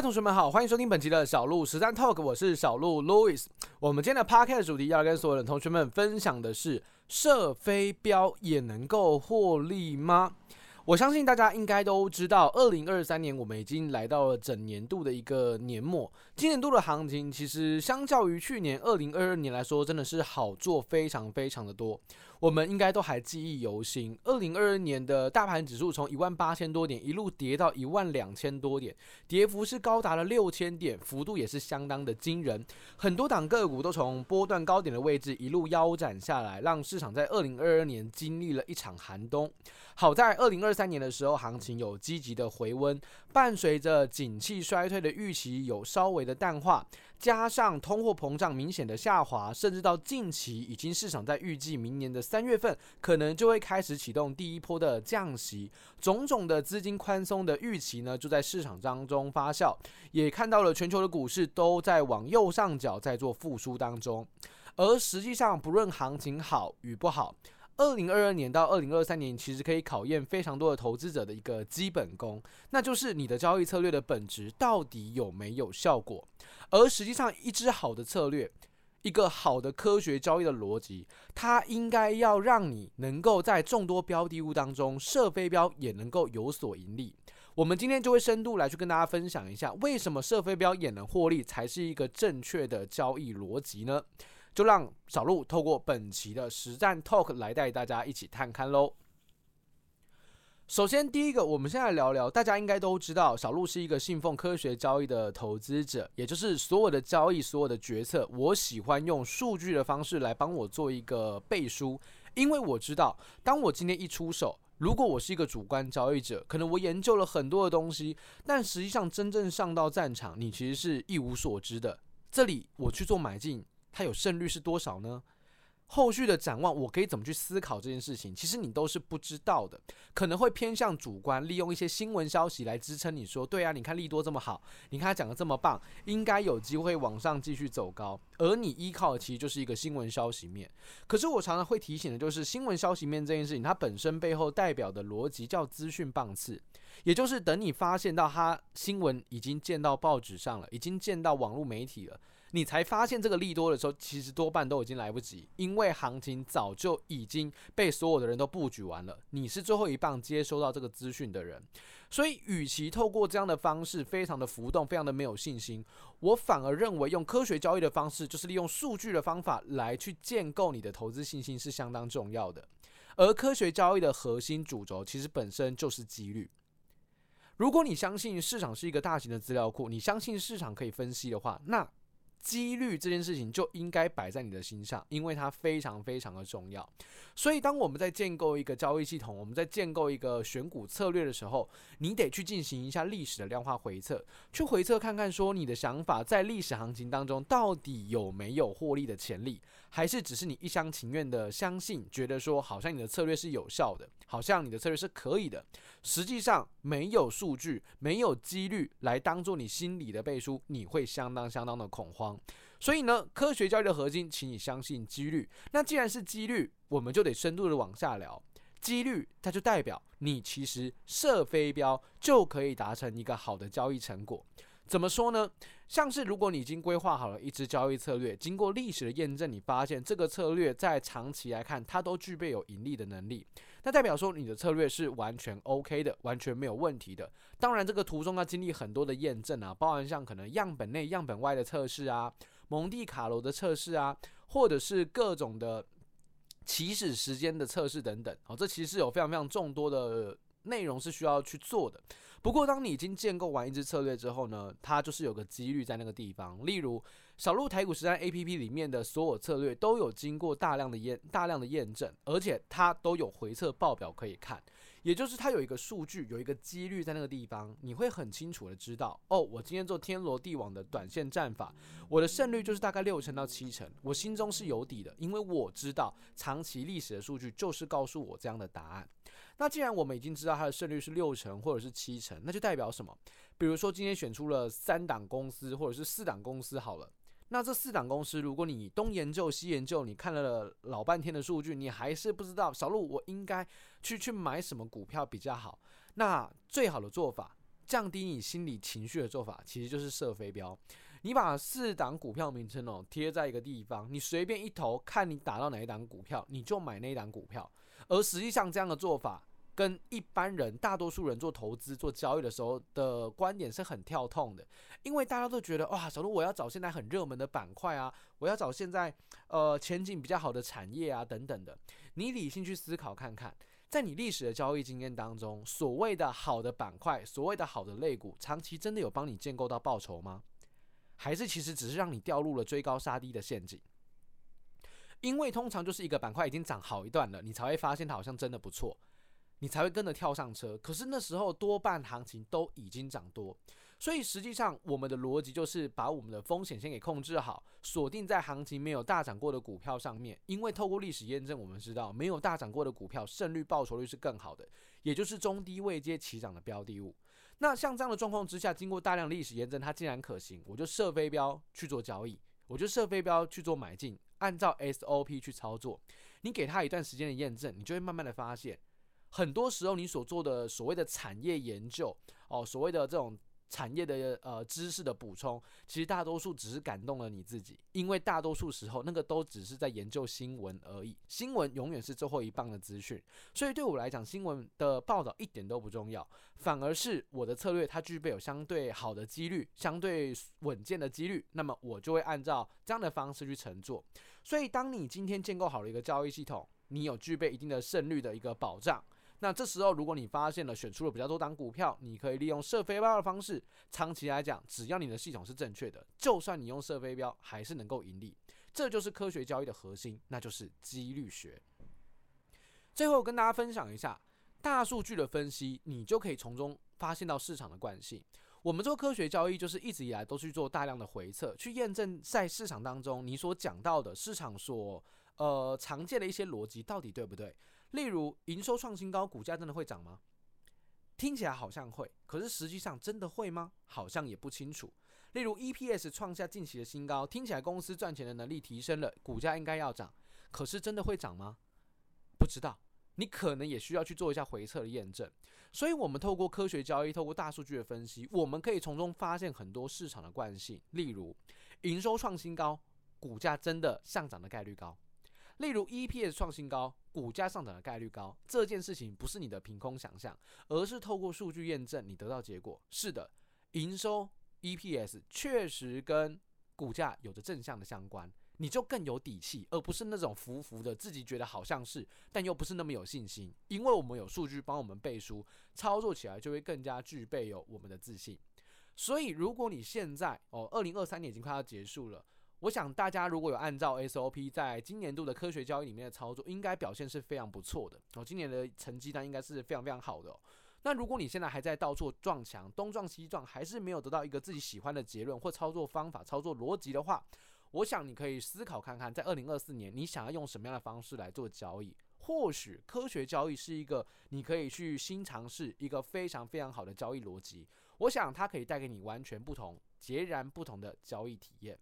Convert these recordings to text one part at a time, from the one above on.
同学们好，欢迎收听本期的小鹿实战 Talk，我是小鹿 Louis。我们今天的 Podcast 主题要跟所有的同学们分享的是：射飞镖也能够获利吗？我相信大家应该都知道，二零二三年我们已经来到了整年度的一个年末。今年度的行情其实相较于去年二零二二年来说，真的是好做非常非常的多。我们应该都还记忆犹新，二零二二年的大盘指数从一万八千多点一路跌到一万两千多点，跌幅是高达了六千点，幅度也是相当的惊人。很多档个股都从波段高点的位置一路腰斩下来，让市场在二零二二年经历了一场寒冬。好在二零二三年的时候，行情有积极的回温，伴随着景气衰退的预期有稍微的淡化。加上通货膨胀明显的下滑，甚至到近期已经市场在预计明年的三月份可能就会开始启动第一波的降息，种种的资金宽松的预期呢就在市场当中发酵，也看到了全球的股市都在往右上角在做复苏当中，而实际上不论行情好与不好。二零二二年到二零二三年，其实可以考验非常多的投资者的一个基本功，那就是你的交易策略的本质到底有没有效果。而实际上，一支好的策略，一个好的科学交易的逻辑，它应该要让你能够在众多标的物当中设飞镖也能够有所盈利。我们今天就会深度来去跟大家分享一下，为什么设飞镖也能获利才是一个正确的交易逻辑呢？就让小鹿透过本期的实战 Talk 来带大家一起探看喽。首先，第一个，我们先来聊聊，大家应该都知道，小鹿是一个信奉科学交易的投资者，也就是所有的交易、所有的决策，我喜欢用数据的方式来帮我做一个背书，因为我知道，当我今天一出手，如果我是一个主观交易者，可能我研究了很多的东西，但实际上真正上到战场，你其实是一无所知的。这里我去做买进。它有胜率是多少呢？后续的展望，我可以怎么去思考这件事情？其实你都是不知道的，可能会偏向主观，利用一些新闻消息来支撑你说，对啊，你看利多这么好，你看他讲的这么棒，应该有机会往上继续走高。而你依靠的其实就是一个新闻消息面。可是我常常会提醒的就是，新闻消息面这件事情，它本身背后代表的逻辑叫资讯棒次，也就是等你发现到它新闻已经见到报纸上了，已经见到网络媒体了。你才发现这个利多的时候，其实多半都已经来不及，因为行情早就已经被所有的人都布局完了。你是最后一棒接收到这个资讯的人，所以与其透过这样的方式非常的浮动，非常的没有信心，我反而认为用科学交易的方式，就是利用数据的方法来去建构你的投资信心是相当重要的。而科学交易的核心主轴其实本身就是几率。如果你相信市场是一个大型的资料库，你相信市场可以分析的话，那几率这件事情就应该摆在你的心上，因为它非常非常的重要。所以，当我们在建构一个交易系统，我们在建构一个选股策略的时候，你得去进行一下历史的量化回测，去回测看看说你的想法在历史行情当中到底有没有获利的潜力，还是只是你一厢情愿的相信，觉得说好像你的策略是有效的，好像你的策略是可以的，实际上没有数据，没有几率来当做你心里的背书，你会相当相当的恐慌。所以呢，科学交易的核心，请你相信几率。那既然是几率，我们就得深度的往下聊。几率它就代表你其实射飞镖就可以达成一个好的交易成果。怎么说呢？像是如果你已经规划好了一支交易策略，经过历史的验证，你发现这个策略在长期来看，它都具备有盈利的能力，那代表说你的策略是完全 OK 的，完全没有问题的。当然，这个途中要经历很多的验证啊，包含像可能样本内、样本外的测试啊，蒙地卡罗的测试啊，或者是各种的起始时间的测试等等。哦，这其实有非常非常众多的内容是需要去做的。不过，当你已经建构完一支策略之后呢，它就是有个几率在那个地方。例如，小鹿台股实战 APP 里面的所有策略都有经过大量的验、大量的验证，而且它都有回测报表可以看。也就是它有一个数据，有一个几率在那个地方，你会很清楚的知道，哦，我今天做天罗地网的短线战法，我的胜率就是大概六成到七成，我心中是有底的，因为我知道长期历史的数据就是告诉我这样的答案。那既然我们已经知道它的胜率是六成或者是七成，那就代表什么？比如说今天选出了三档公司或者是四档公司好了。那这四档公司，如果你东研究西研究，你看了老半天的数据，你还是不知道小鹿我应该去去买什么股票比较好。那最好的做法，降低你心理情绪的做法，其实就是射飞镖。你把四档股票名称哦贴在一个地方，你随便一投，看你打到哪一档股票，你就买那一档股票。而实际上这样的做法，跟一般人大多数人做投资做交易的时候的观点是很跳痛的，因为大家都觉得哇，小路我要找现在很热门的板块啊，我要找现在呃前景比较好的产业啊等等的。你理性去思考看看，在你历史的交易经验当中，所谓的好的板块，所谓的好的类股，长期真的有帮你建构到报酬吗？还是其实只是让你掉入了追高杀低的陷阱，因为通常就是一个板块已经涨好一段了，你才会发现它好像真的不错，你才会跟着跳上车。可是那时候多半行情都已经涨多。所以实际上，我们的逻辑就是把我们的风险先给控制好，锁定在行情没有大涨过的股票上面。因为透过历史验证，我们知道没有大涨过的股票，胜率报酬率是更好的，也就是中低位阶起涨的标的物。那像这样的状况之下，经过大量历史验证，它竟然可行，我就射飞镖去做交易，我就射飞镖去做买进，按照 SOP 去操作。你给它一段时间的验证，你就会慢慢的发现，很多时候你所做的所谓的产业研究，哦，所谓的这种。产业的呃知识的补充，其实大多数只是感动了你自己，因为大多数时候那个都只是在研究新闻而已，新闻永远是最后一棒的资讯，所以对我来讲，新闻的报道一点都不重要，反而是我的策略它具备有相对好的几率，相对稳健的几率，那么我就会按照这样的方式去乘坐。所以当你今天建构好了一个交易系统，你有具备一定的胜率的一个保障。那这时候，如果你发现了选出了比较多档股票，你可以利用射飞镖的方式，长期来讲，只要你的系统是正确的，就算你用射飞镖，还是能够盈利。这就是科学交易的核心，那就是几率学。最后跟大家分享一下大数据的分析，你就可以从中发现到市场的惯性。我们做科学交易，就是一直以来都去做大量的回测，去验证在市场当中你所讲到的市场所呃常见的一些逻辑到底对不对。例如，营收创新高，股价真的会涨吗？听起来好像会，可是实际上真的会吗？好像也不清楚。例如，EPS 创下近期的新高，听起来公司赚钱的能力提升了，股价应该要涨，可是真的会涨吗？不知道。你可能也需要去做一下回测的验证。所以，我们透过科学交易，透过大数据的分析，我们可以从中发现很多市场的惯性。例如，营收创新高，股价真的上涨的概率高。例如 EPS 创新高，股价上涨的概率高，这件事情不是你的凭空想象，而是透过数据验证，你得到结果。是的，营收 EPS 确实跟股价有着正向的相关，你就更有底气，而不是那种浮浮的，自己觉得好像是，但又不是那么有信心。因为我们有数据帮我们背书，操作起来就会更加具备有我们的自信。所以，如果你现在哦，二零二三年已经快要结束了。我想大家如果有按照 SOP 在今年度的科学交易里面的操作，应该表现是非常不错的哦。今年的成绩单应该是非常非常好的哦。那如果你现在还在到处撞墙，东撞西撞，还是没有得到一个自己喜欢的结论或操作方法、操作逻辑的话，我想你可以思考看看，在二零二四年你想要用什么样的方式来做交易？或许科学交易是一个你可以去新尝试一个非常非常好的交易逻辑。我想它可以带给你完全不同、截然不同的交易体验。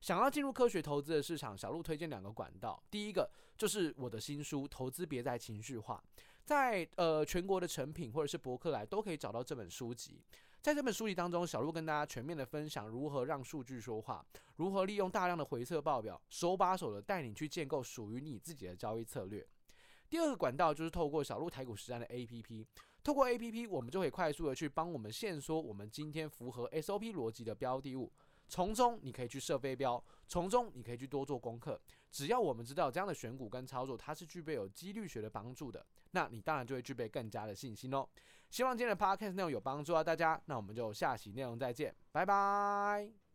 想要进入科学投资的市场，小鹿推荐两个管道。第一个就是我的新书《投资别再情绪化》，在呃全国的成品或者是博客来都可以找到这本书籍。在这本书籍当中，小鹿跟大家全面的分享如何让数据说话，如何利用大量的回测报表，手把手的带你去建构属于你自己的交易策略。第二个管道就是透过小鹿台股实战的 APP，透过 APP 我们就可以快速的去帮我们限缩我们今天符合 SOP 逻辑的标的物。从中你可以去射飞镖，从中你可以去多做功课。只要我们知道这样的选股跟操作，它是具备有几率学的帮助的，那你当然就会具备更加的信心哦。希望今天的 podcast 内容有帮助啊大家，那我们就下期内容再见，拜拜。